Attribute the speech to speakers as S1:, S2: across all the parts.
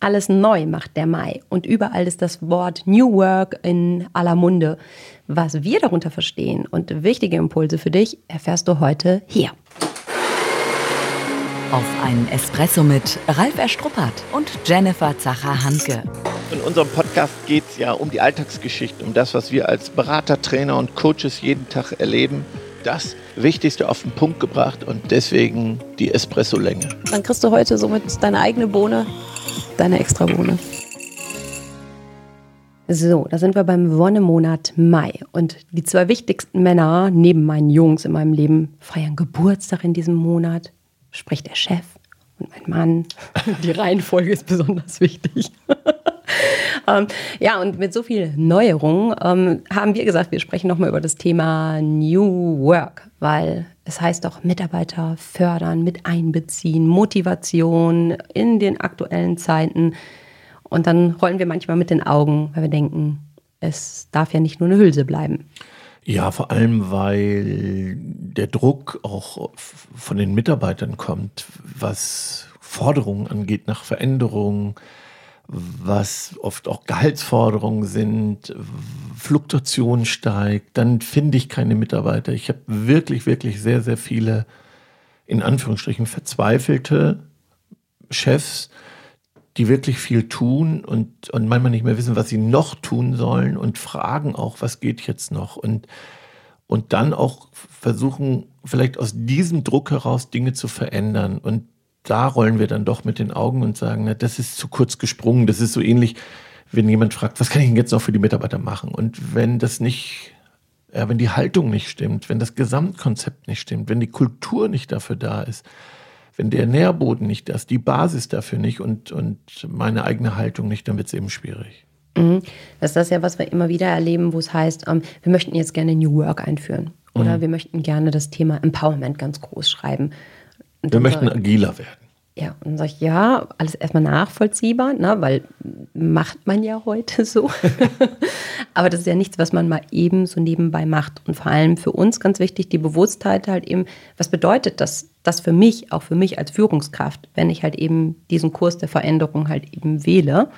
S1: Alles neu macht der Mai und überall ist das Wort New Work in aller Munde. Was wir darunter verstehen und wichtige Impulse für dich erfährst du heute hier.
S2: Auf einen Espresso mit Ralf Erstruppert und Jennifer Zacher-Hanke.
S3: In unserem Podcast geht es ja um die Alltagsgeschichte, um das, was wir als Berater, Trainer und Coaches jeden Tag erleben. Das Wichtigste auf den Punkt gebracht und deswegen die Espresso-Länge.
S1: Dann kriegst du heute somit deine eigene Bohne deine Extrabohne. So, da sind wir beim Wonnemonat Mai. Und die zwei wichtigsten Männer neben meinen Jungs in meinem Leben feiern Geburtstag in diesem Monat. Spricht der Chef und mein Mann. Die Reihenfolge ist besonders wichtig. ähm, ja, und mit so viel Neuerungen ähm, haben wir gesagt, wir sprechen nochmal über das Thema New Work, weil es heißt auch Mitarbeiter fördern, mit einbeziehen, Motivation in den aktuellen Zeiten. Und dann rollen wir manchmal mit den Augen, weil wir denken, es darf ja nicht nur eine Hülse bleiben.
S3: Ja, vor allem, weil der Druck auch von den Mitarbeitern kommt, was Forderungen angeht nach Veränderungen, was oft auch Gehaltsforderungen sind, Fluktuation steigt, dann finde ich keine Mitarbeiter. Ich habe wirklich, wirklich sehr, sehr viele, in Anführungsstrichen, verzweifelte Chefs, die wirklich viel tun und, und manchmal nicht mehr wissen, was sie noch tun sollen und fragen auch, was geht jetzt noch und, und dann auch versuchen, vielleicht aus diesem Druck heraus Dinge zu verändern und da rollen wir dann doch mit den Augen und sagen, na, das ist zu kurz gesprungen. Das ist so ähnlich, wenn jemand fragt, was kann ich denn jetzt noch für die Mitarbeiter machen? Und wenn das nicht, ja, wenn die Haltung nicht stimmt, wenn das Gesamtkonzept nicht stimmt, wenn die Kultur nicht dafür da ist, wenn der Nährboden nicht da ist, die Basis dafür nicht und, und meine eigene Haltung nicht, dann wird es eben schwierig.
S1: Mhm. Das ist das ja, was wir immer wieder erleben, wo es heißt, ähm, wir möchten jetzt gerne New Work einführen. Oder mhm. wir möchten gerne das Thema Empowerment ganz groß schreiben.
S3: Und wir möchten agiler werden.
S1: Ja, und dann sage ich, ja, alles erstmal nachvollziehbar, ne, weil macht man ja heute so. Aber das ist ja nichts, was man mal eben so nebenbei macht. Und vor allem für uns ganz wichtig, die Bewusstheit halt eben, was bedeutet das, das für mich, auch für mich als Führungskraft, wenn ich halt eben diesen Kurs der Veränderung halt eben wähle.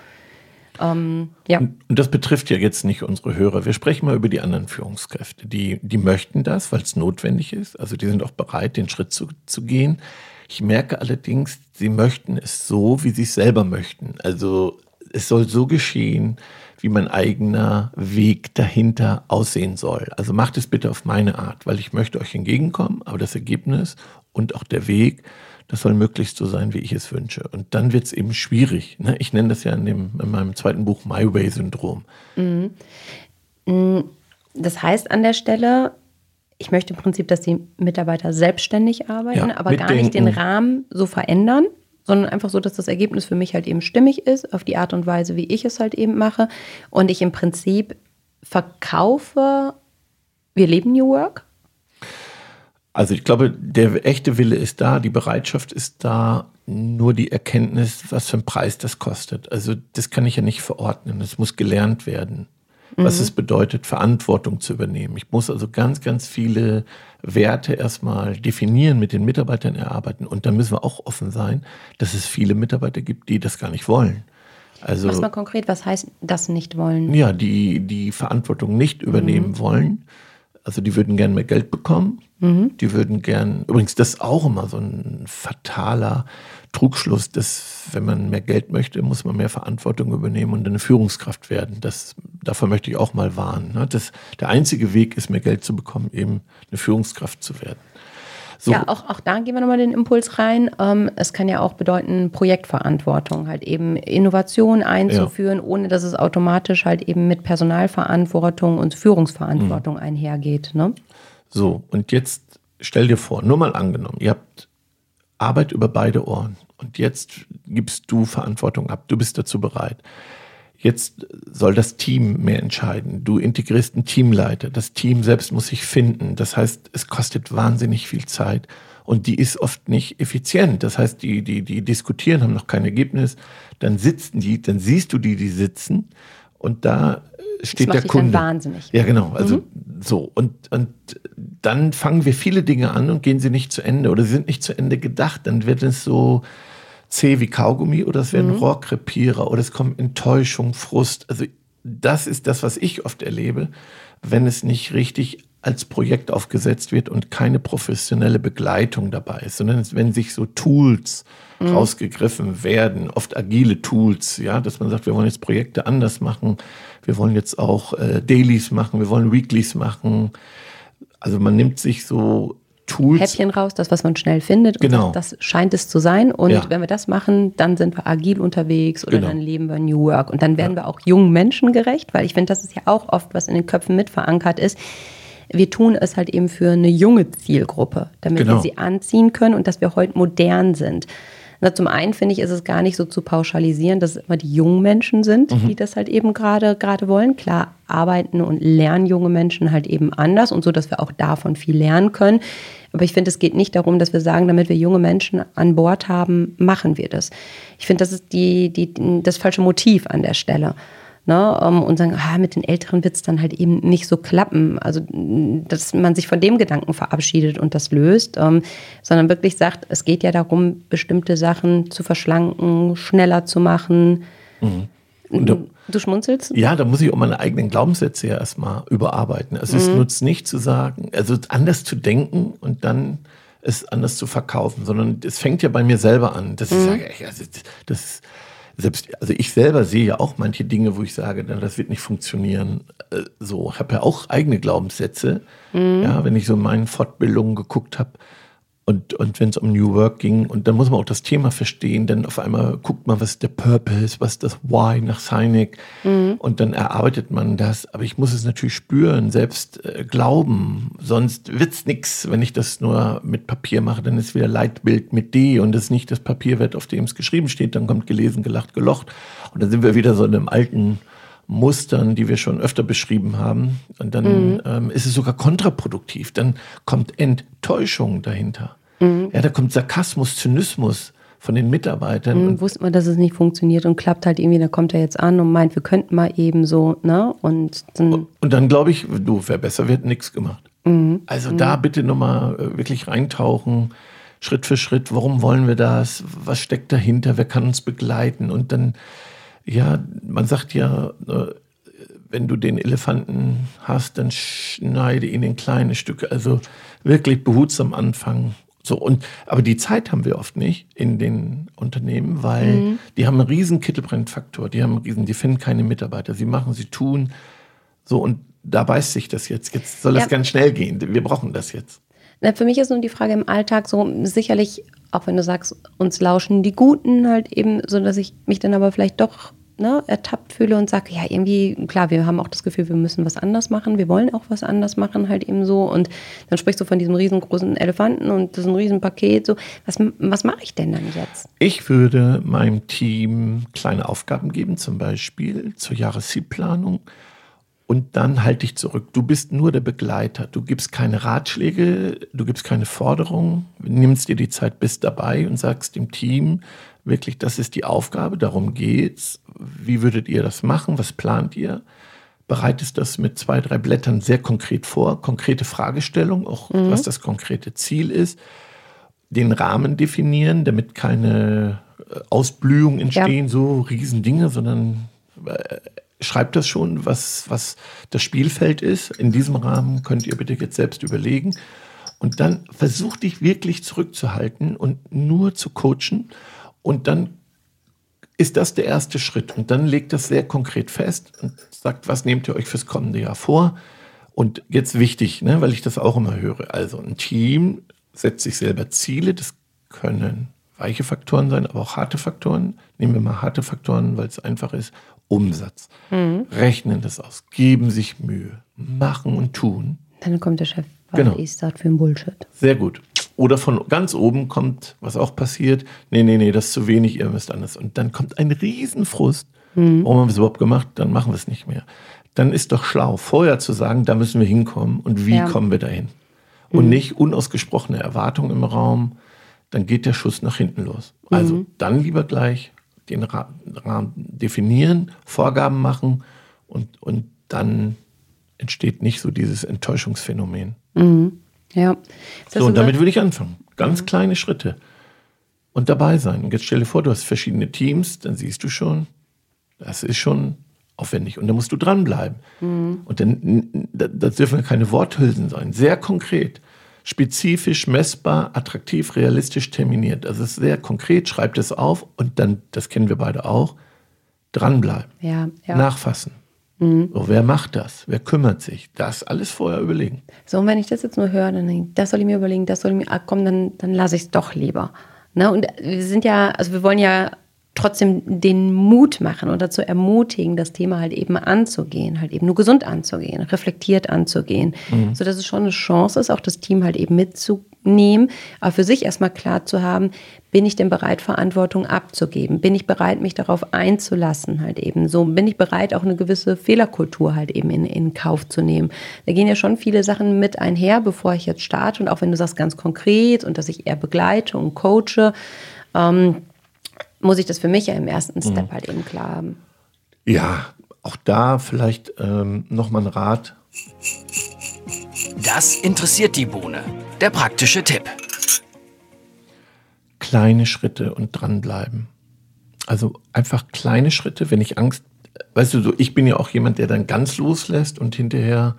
S3: Ähm, ja. Und das betrifft ja jetzt nicht unsere Hörer. Wir sprechen mal über die anderen Führungskräfte. Die, die möchten das, weil es notwendig ist. Also die sind auch bereit, den Schritt zu, zu gehen. Ich merke allerdings, sie möchten es so, wie sie es selber möchten. Also es soll so geschehen, wie mein eigener Weg dahinter aussehen soll. Also macht es bitte auf meine Art, weil ich möchte euch entgegenkommen, aber das Ergebnis und auch der Weg, das soll möglichst so sein, wie ich es wünsche. Und dann wird es eben schwierig. Ne? Ich nenne das ja in, dem, in meinem zweiten Buch My Way-Syndrom. Mhm.
S1: Mm, das heißt an der Stelle, ich möchte im Prinzip, dass die Mitarbeiter selbstständig arbeiten, ja, aber gar nicht den Rahmen so verändern, sondern einfach so, dass das Ergebnis für mich halt eben stimmig ist, auf die Art und Weise, wie ich es halt eben mache. Und ich im Prinzip verkaufe, wir leben New Work.
S3: Also ich glaube, der echte Wille ist da, die Bereitschaft ist da, nur die Erkenntnis, was für einen Preis das kostet. Also das kann ich ja nicht verordnen, das muss gelernt werden was mhm. es bedeutet, Verantwortung zu übernehmen. Ich muss also ganz, ganz viele Werte erstmal definieren, mit den Mitarbeitern erarbeiten. Und dann müssen wir auch offen sein, dass es viele Mitarbeiter gibt, die das gar nicht wollen.
S1: Also, Mach's mal konkret, was heißt das nicht wollen?
S3: Ja, die die Verantwortung nicht übernehmen mhm. wollen. Also die würden gern mehr Geld bekommen. Mhm. Die würden gern, übrigens, das ist auch immer so ein fataler Trugschluss, dass wenn man mehr Geld möchte, muss man mehr Verantwortung übernehmen und eine Führungskraft werden. Das, davor möchte ich auch mal warnen. Ne? Das, der einzige Weg ist, mehr Geld zu bekommen, eben eine Führungskraft zu werden.
S1: So. Ja, auch, auch da gehen wir nochmal den Impuls rein. Ähm, es kann ja auch bedeuten, Projektverantwortung, halt eben Innovation einzuführen, ja. ohne dass es automatisch halt eben mit Personalverantwortung und Führungsverantwortung mhm. einhergeht. Ne?
S3: So, und jetzt stell dir vor, nur mal angenommen, ihr habt Arbeit über beide Ohren. Und jetzt gibst du Verantwortung ab. Du bist dazu bereit. Jetzt soll das Team mehr entscheiden. Du integrierst einen Teamleiter. Das Team selbst muss sich finden. Das heißt, es kostet wahnsinnig viel Zeit und die ist oft nicht effizient. Das heißt, die, die, die diskutieren, haben noch kein Ergebnis. Dann sitzen die, dann siehst du die, die sitzen und da steht das macht der Kunde.
S1: Dann wahnsinnig.
S3: Ja, genau. Also mhm. so und und dann fangen wir viele Dinge an und gehen sie nicht zu Ende oder sie sind nicht zu Ende gedacht. Dann wird es so zäh wie Kaugummi oder es werden mhm. Rohrkrepierer oder es kommt Enttäuschung, Frust. Also das ist das, was ich oft erlebe, wenn es nicht richtig als Projekt aufgesetzt wird und keine professionelle Begleitung dabei ist, sondern wenn sich so Tools mhm. rausgegriffen werden, oft agile Tools, ja, dass man sagt, wir wollen jetzt Projekte anders machen, wir wollen jetzt auch äh, Dailies machen, wir wollen Weeklies machen. Also man nimmt sich so Tools.
S1: Häppchen raus, das, was man schnell findet.
S3: Genau.
S1: Das, das, scheint es zu sein. Und ja. wenn wir das machen, dann sind wir agil unterwegs oder genau. dann leben wir New Work. Und dann werden ja. wir auch jungen Menschen gerecht, weil ich finde, das ist ja auch oft, was in den Köpfen mit verankert ist wir tun es halt eben für eine junge Zielgruppe, damit genau. wir sie anziehen können und dass wir heute modern sind. Na, zum einen finde ich, ist es gar nicht so zu pauschalisieren, dass es immer die jungen Menschen sind, mhm. die das halt eben gerade gerade wollen. Klar, arbeiten und lernen junge Menschen halt eben anders und so, dass wir auch davon viel lernen können. Aber ich finde, es geht nicht darum, dass wir sagen, damit wir junge Menschen an Bord haben, machen wir das. Ich finde, das ist die, die, das falsche Motiv an der Stelle ne, ähm, und sagen, ah, mit den Älteren wird es dann halt eben nicht so klappen. Also, dass man sich von dem Gedanken verabschiedet und das löst, ähm, sondern wirklich sagt, es geht ja darum, bestimmte Sachen zu verschlanken, schneller zu machen. Mhm. Da, du schmunzelst?
S3: Ja, da muss ich auch meine eigenen Glaubenssätze ja erstmal überarbeiten. Also mhm. es nutzt nicht zu sagen, also anders zu denken und dann es anders zu verkaufen, sondern es fängt ja bei mir selber an, dass mhm. ich sage, also das, das selbst, also ich selber sehe ja auch manche Dinge, wo ich sage, das wird nicht funktionieren. Äh, so, habe ja auch eigene Glaubenssätze. Mhm. Ja, wenn ich so in meinen Fortbildungen geguckt habe, und, und wenn es um New Work ging, und dann muss man auch das Thema verstehen, denn auf einmal guckt man, was ist der Purpose, was ist das Why nach Sinek, mhm. und dann erarbeitet man das. Aber ich muss es natürlich spüren, selbst äh, glauben, sonst wird's nix, wenn ich das nur mit Papier mache, dann ist wieder Leitbild mit D und das ist nicht das Papierwert, auf dem es geschrieben steht, dann kommt gelesen, gelacht, gelocht. Und dann sind wir wieder so in einem alten Mustern, die wir schon öfter beschrieben haben. Und dann mhm. ähm, ist es sogar kontraproduktiv. Dann kommt Enttäuschung dahinter. Mhm. Ja, da kommt Sarkasmus, Zynismus von den Mitarbeitern.
S1: Mhm, wusste man, dass es nicht funktioniert und klappt halt irgendwie, da kommt er jetzt an und meint, wir könnten mal eben so, ne? Und
S3: dann, und, dann glaube ich, du, wer besser wird, nichts gemacht. Mhm. Also da mhm. bitte nochmal äh, wirklich reintauchen, Schritt für Schritt, warum wollen wir das? Was steckt dahinter? Wer kann uns begleiten? Und dann, ja, man sagt ja, äh, wenn du den Elefanten hast, dann schneide ihn in kleine Stücke. Also wirklich behutsam anfangen so, und, aber die Zeit haben wir oft nicht in den Unternehmen, weil mhm. die haben einen riesen Kittelbrennfaktor, die haben einen riesen, die finden keine Mitarbeiter, sie machen, sie tun. So, und da beißt sich das jetzt. Jetzt soll das ganz schnell gehen. Wir brauchen das jetzt.
S1: Na, für mich ist nun die Frage im Alltag so, sicherlich, auch wenn du sagst, uns lauschen die Guten halt eben, so dass ich mich dann aber vielleicht doch ne, ertappt fühle und sage, ja, irgendwie, klar, wir haben auch das Gefühl, wir müssen was anders machen, wir wollen auch was anders machen, halt eben so. Und dann sprichst du von diesem riesengroßen Elefanten und diesem riesen Paket, so. Was, was mache ich denn dann jetzt?
S3: Ich würde meinem Team kleine Aufgaben geben, zum Beispiel zur Jahreszielplanung. Und dann halte ich zurück. Du bist nur der Begleiter. Du gibst keine Ratschläge, du gibst keine Forderungen, nimmst dir die Zeit, bist dabei und sagst dem Team, wirklich, das ist die Aufgabe, darum geht's. Wie würdet ihr das machen? Was plant ihr? Bereitest das mit zwei, drei Blättern sehr konkret vor, konkrete Fragestellung, auch mhm. was das konkrete Ziel ist, den Rahmen definieren, damit keine äh, Ausblühungen entstehen, ja. so Riesendinge, sondern äh, schreibt das schon, was, was das Spielfeld ist. In diesem Rahmen könnt ihr bitte jetzt selbst überlegen. Und dann versuch dich wirklich zurückzuhalten und nur zu coachen und dann ist das der erste Schritt. Und dann legt das sehr konkret fest und sagt, was nehmt ihr euch fürs kommende Jahr vor? Und jetzt wichtig, ne, weil ich das auch immer höre. Also ein Team setzt sich selber Ziele. Das können weiche Faktoren sein, aber auch harte Faktoren. Nehmen wir mal harte Faktoren, weil es einfach ist. Umsatz. Mhm. Rechnen das aus, geben sich Mühe, machen und tun.
S1: Dann kommt der Chef, was genau. ist das für ein Bullshit?
S3: Sehr gut. Oder von ganz oben kommt, was auch passiert, nee, nee, nee, das ist zu wenig, ihr müsst anders. Und dann kommt ein Riesenfrust. Mhm. Warum haben wir es überhaupt gemacht? Dann machen wir es nicht mehr. Dann ist doch schlau, vorher zu sagen, da müssen wir hinkommen und wie ja. kommen wir dahin. Und mhm. nicht unausgesprochene Erwartungen im Raum, dann geht der Schuss nach hinten los. Also mhm. dann lieber gleich den Rahmen definieren, Vorgaben machen und, und dann entsteht nicht so dieses Enttäuschungsphänomen.
S1: Mhm. Ja.
S3: So, und damit würde ich anfangen. Ganz kleine Schritte. und dabei sein. Und jetzt stell dir vor, du hast verschiedene Teams, dann siehst du schon, das ist schon aufwendig. Und da musst du dranbleiben. Mhm. Und dann, das dürfen keine Worthülsen sein. Sehr konkret, spezifisch, messbar, attraktiv, realistisch terminiert. Also es ist sehr konkret, schreibt es auf und dann, das kennen wir beide auch, dranbleiben.
S1: Ja, ja.
S3: Nachfassen. Mhm. So, wer macht das? Wer kümmert sich? Das alles vorher überlegen.
S1: So, und wenn ich das jetzt nur höre, dann denke ich, das soll ich mir überlegen, das soll ich mir, ah, komm, dann, dann lasse ich es doch lieber. Ne? Und wir sind ja, also wir wollen ja trotzdem den Mut machen und dazu ermutigen, das Thema halt eben anzugehen, halt eben nur gesund anzugehen, reflektiert anzugehen, mhm. so dass es schon eine Chance ist, auch das Team halt eben mitzunehmen, aber für sich erstmal klar zu haben, bin ich denn bereit, Verantwortung abzugeben? Bin ich bereit, mich darauf einzulassen halt eben? So bin ich bereit, auch eine gewisse Fehlerkultur halt eben in, in Kauf zu nehmen? Da gehen ja schon viele Sachen mit einher, bevor ich jetzt starte und auch wenn du sagst ganz konkret und dass ich eher begleite und coache, ähm, muss ich das für mich ja im ersten Step mhm. halt eben klar haben.
S3: Ja, auch da vielleicht ähm, nochmal ein Rat.
S4: Das interessiert die Bohne. Der praktische Tipp.
S3: Kleine Schritte und dranbleiben. Also einfach kleine Schritte, wenn ich Angst, weißt du, so, ich bin ja auch jemand, der dann ganz loslässt und hinterher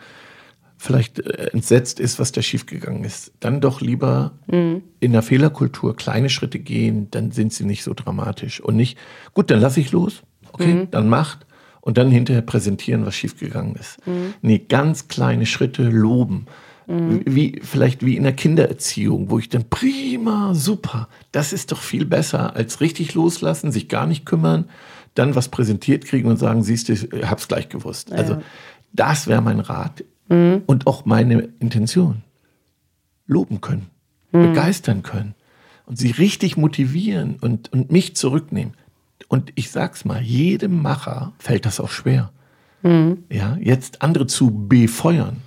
S3: vielleicht äh, entsetzt ist, was da schiefgegangen ist, dann doch lieber mhm. in der Fehlerkultur kleine Schritte gehen, dann sind sie nicht so dramatisch. Und nicht, gut, dann lasse ich los, okay, mhm. dann macht und dann hinterher präsentieren, was schiefgegangen ist. Mhm. Nee, ganz kleine Schritte loben. Mhm. Wie, vielleicht wie in der Kindererziehung, wo ich dann prima, super, das ist doch viel besser als richtig loslassen, sich gar nicht kümmern, dann was präsentiert kriegen und sagen, siehst du, ich hab's gleich gewusst. Ja. Also das wäre mein Rat mhm. und auch meine Intention loben können, mhm. begeistern können und sie richtig motivieren und, und mich zurücknehmen. Und ich sag's mal, jedem Macher fällt das auch schwer. Mhm. Ja, jetzt andere zu befeuern.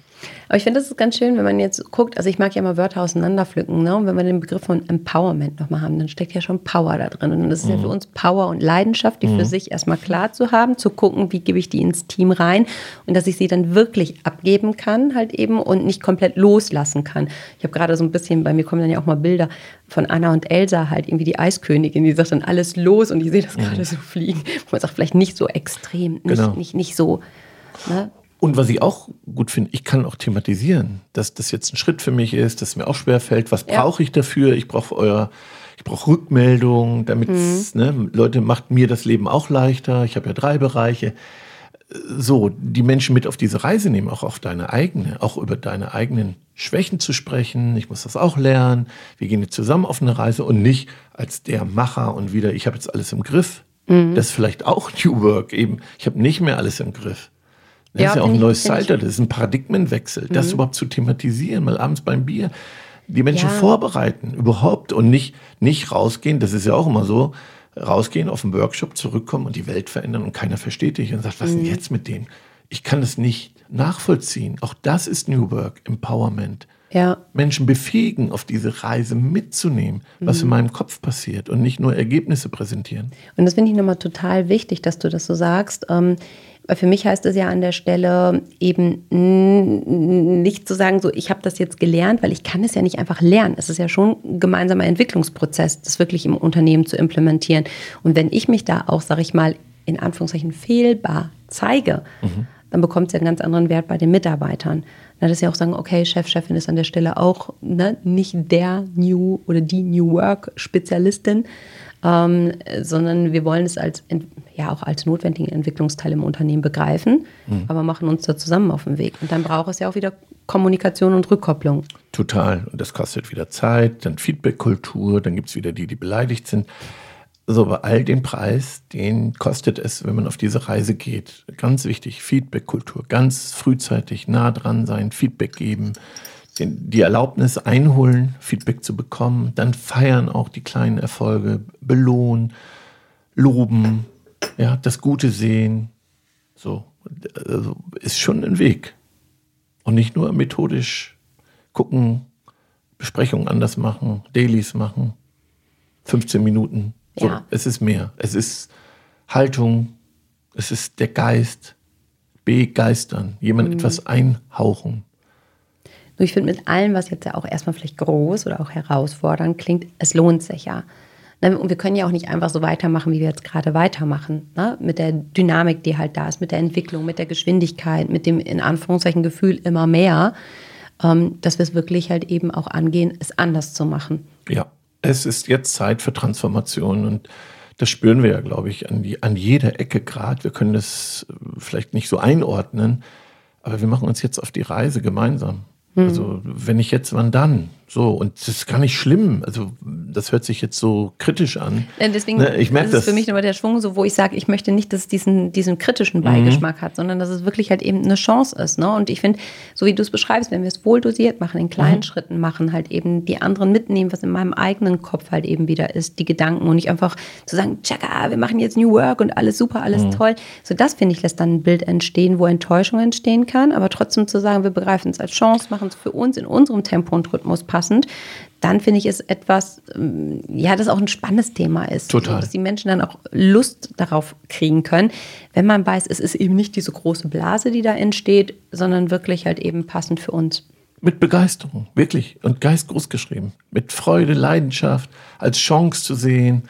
S1: Aber ich finde, das ist ganz schön, wenn man jetzt guckt, also ich mag ja mal Wörter auseinanderpflücken, ne? Und wenn wir den Begriff von Empowerment nochmal haben, dann steckt ja schon Power da drin. Und das ist mhm. ja für uns Power und Leidenschaft, die mhm. für sich erstmal klar zu haben, zu gucken, wie gebe ich die ins Team rein und dass ich sie dann wirklich abgeben kann, halt eben und nicht komplett loslassen kann. Ich habe gerade so ein bisschen, bei mir kommen dann ja auch mal Bilder von Anna und Elsa, halt irgendwie die Eiskönigin, die sagt dann alles los und ich sehe das mhm. gerade so fliegen. Man sagt vielleicht nicht so extrem, nicht, genau. nicht, nicht so. Ne?
S3: Und was ich auch gut finde, ich kann auch thematisieren, dass das jetzt ein Schritt für mich ist, dass es mir auch schwer fällt. Was ja. brauche ich dafür? Ich brauche euer, ich brauche Rückmeldung, damit mhm. ne, Leute macht mir das Leben auch leichter. Ich habe ja drei Bereiche. So, die Menschen mit auf diese Reise nehmen, auch auf deine eigene, auch über deine eigenen Schwächen zu sprechen. Ich muss das auch lernen. Wir gehen jetzt zusammen auf eine Reise und nicht als der Macher und wieder, ich habe jetzt alles im Griff. Mhm. Das ist vielleicht auch New Work eben. Ich habe nicht mehr alles im Griff. Das ja, ist ja auch ein neues Zeitalter, das ist ein Paradigmenwechsel. Mhm. Das überhaupt zu thematisieren, mal abends beim Bier, die Menschen ja. vorbereiten, überhaupt und nicht, nicht rausgehen, das ist ja auch immer so, rausgehen, auf den Workshop zurückkommen und die Welt verändern und keiner versteht dich und sagt, was mhm. denn jetzt mit denen? Ich kann das nicht nachvollziehen. Auch das ist New Work, Empowerment. Ja. Menschen befähigen, auf diese Reise mitzunehmen, was mhm. in meinem Kopf passiert und nicht nur Ergebnisse präsentieren.
S1: Und das finde ich nochmal total wichtig, dass du das so sagst. Ähm, weil für mich heißt es ja an der Stelle eben nicht zu sagen, so ich habe das jetzt gelernt, weil ich kann es ja nicht einfach lernen. Es ist ja schon ein gemeinsamer Entwicklungsprozess, das wirklich im Unternehmen zu implementieren. Und wenn ich mich da auch, sage ich mal, in Anführungszeichen fehlbar zeige, mhm. dann bekommt es ja einen ganz anderen Wert bei den Mitarbeitern. Dann ist ja auch sagen, okay, Chef, Chefin ist an der Stelle auch ne, nicht der New oder die New Work Spezialistin, ähm, sondern wir wollen es als ja auch als notwendigen Entwicklungsteil im Unternehmen begreifen, mhm. aber machen uns da zusammen auf den Weg. Und dann braucht es ja auch wieder Kommunikation und Rückkopplung.
S3: Total. Und das kostet wieder Zeit, dann Feedbackkultur, dann gibt es wieder die, die beleidigt sind. So, bei all dem Preis, den kostet es, wenn man auf diese Reise geht. Ganz wichtig, Feedbackkultur. Ganz frühzeitig nah dran sein, Feedback geben die Erlaubnis einholen, Feedback zu bekommen, dann feiern auch die kleinen Erfolge, belohnen, loben, ja, das Gute sehen. So, also ist schon ein Weg. Und nicht nur methodisch gucken, Besprechungen anders machen, Dailies machen, 15 Minuten. So, ja. Es ist mehr. Es ist Haltung, es ist der Geist, begeistern, jemand mhm. etwas einhauchen.
S1: Nur ich finde, mit allem, was jetzt ja auch erstmal vielleicht groß oder auch herausfordernd klingt, es lohnt sich ja. Ne, und wir können ja auch nicht einfach so weitermachen, wie wir jetzt gerade weitermachen. Ne? Mit der Dynamik, die halt da ist, mit der Entwicklung, mit der Geschwindigkeit, mit dem in Anführungszeichen Gefühl immer mehr, ähm, dass wir es wirklich halt eben auch angehen, es anders zu machen.
S3: Ja, es ist jetzt Zeit für Transformation und das spüren wir ja, glaube ich, an, die, an jeder Ecke gerade. Wir können das vielleicht nicht so einordnen, aber wir machen uns jetzt auf die Reise gemeinsam. Mhm. Also wenn ich jetzt, wann dann? So, und das ist gar nicht schlimm. Also, das hört sich jetzt so kritisch an.
S1: Deswegen ne, ich merke ist es für mich nochmal der Schwung, so wo ich sage, ich möchte nicht, dass es diesen, diesen kritischen Beigeschmack mhm. hat, sondern dass es wirklich halt eben eine Chance ist. Ne? Und ich finde, so wie du es beschreibst, wenn wir es wohl dosiert machen, in kleinen mhm. Schritten machen, halt eben die anderen mitnehmen, was in meinem eigenen Kopf halt eben wieder ist, die Gedanken und nicht einfach zu sagen, tschakka, wir machen jetzt New Work und alles super, alles mhm. toll. So das, finde ich, lässt dann ein Bild entstehen, wo Enttäuschung entstehen kann, aber trotzdem zu sagen, wir begreifen es als Chance, machen es für uns in unserem Tempo und Rhythmus passend, dann finde ich es etwas, ähm, ja, das auch ein spannendes Thema ist.
S3: Total. So,
S1: dass die Menschen dann auch Lust darauf kriegen können, wenn man weiß, es ist eben nicht diese große Blase, die da entsteht, sondern wirklich halt eben passend für uns.
S3: Mit Begeisterung, wirklich. Und Geist groß geschrieben. Mit Freude, Leidenschaft, als Chance zu sehen,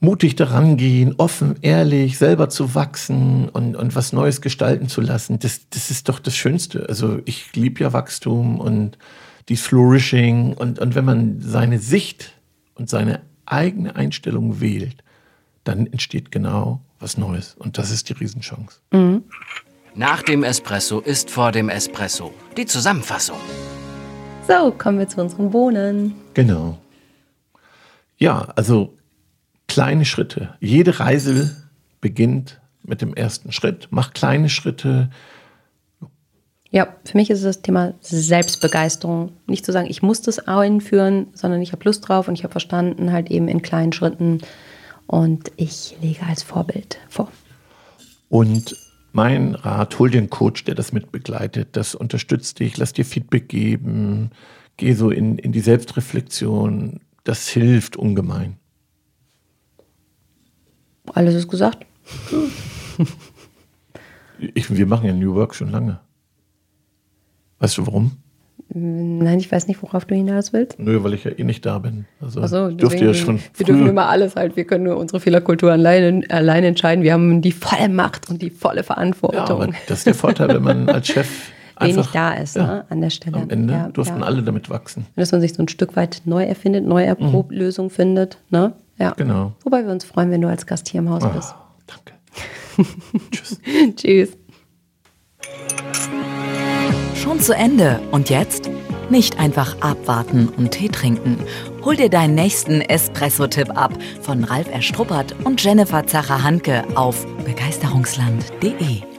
S3: mutig daran gehen, offen, ehrlich, selber zu wachsen und, und was Neues gestalten zu lassen. Das, das ist doch das Schönste. Also ich liebe ja Wachstum und die Flourishing. Und, und wenn man seine Sicht und seine eigene Einstellung wählt, dann entsteht genau was Neues. Und das ist die Riesenchance. Mhm.
S4: Nach dem Espresso ist vor dem Espresso. Die Zusammenfassung.
S1: So, kommen wir zu unseren Bohnen.
S3: Genau. Ja, also kleine Schritte. Jede Reise beginnt mit dem ersten Schritt. Mach kleine Schritte,
S1: ja, für mich ist es das Thema Selbstbegeisterung. Nicht zu sagen, ich muss das einführen, sondern ich habe Lust drauf und ich habe verstanden, halt eben in kleinen Schritten. Und ich lege als Vorbild vor.
S3: Und mein Rat, hol dir einen Coach, der das mit begleitet. Das unterstützt dich, lass dir Feedback geben, geh so in, in die Selbstreflexion. Das hilft ungemein.
S1: Alles ist gesagt.
S3: Ich, wir machen ja New Work schon lange. Weißt du warum?
S1: Nein, ich weiß nicht, worauf du hinaus willst.
S3: Nö, weil ich ja eh nicht da bin. Also
S1: so, dürfte ja schon. Wir dürfen immer alles halt. Wir können nur unsere Fehlerkultur alleine, allein entscheiden. Wir haben die volle Macht und die volle Verantwortung. Ja, aber
S3: das ist der Vorteil, wenn man als Chef
S1: wenig da ist ja, ne, an der Stelle.
S3: Am Ende ja, durften ja. alle damit wachsen.
S1: Dass man sich so ein Stück weit neu erfindet, neu erprobt, mhm. Lösungen findet. Ne? Ja.
S3: Genau.
S1: Wobei wir uns freuen, wenn du als Gast hier im Haus oh, bist.
S3: Danke.
S1: Tschüss. Tschüss
S2: schon zu Ende. Und jetzt? Nicht einfach abwarten und Tee trinken. Hol dir deinen nächsten Espresso-Tipp ab von Ralf Erstruppert und Jennifer Zacher-Hanke auf begeisterungsland.de.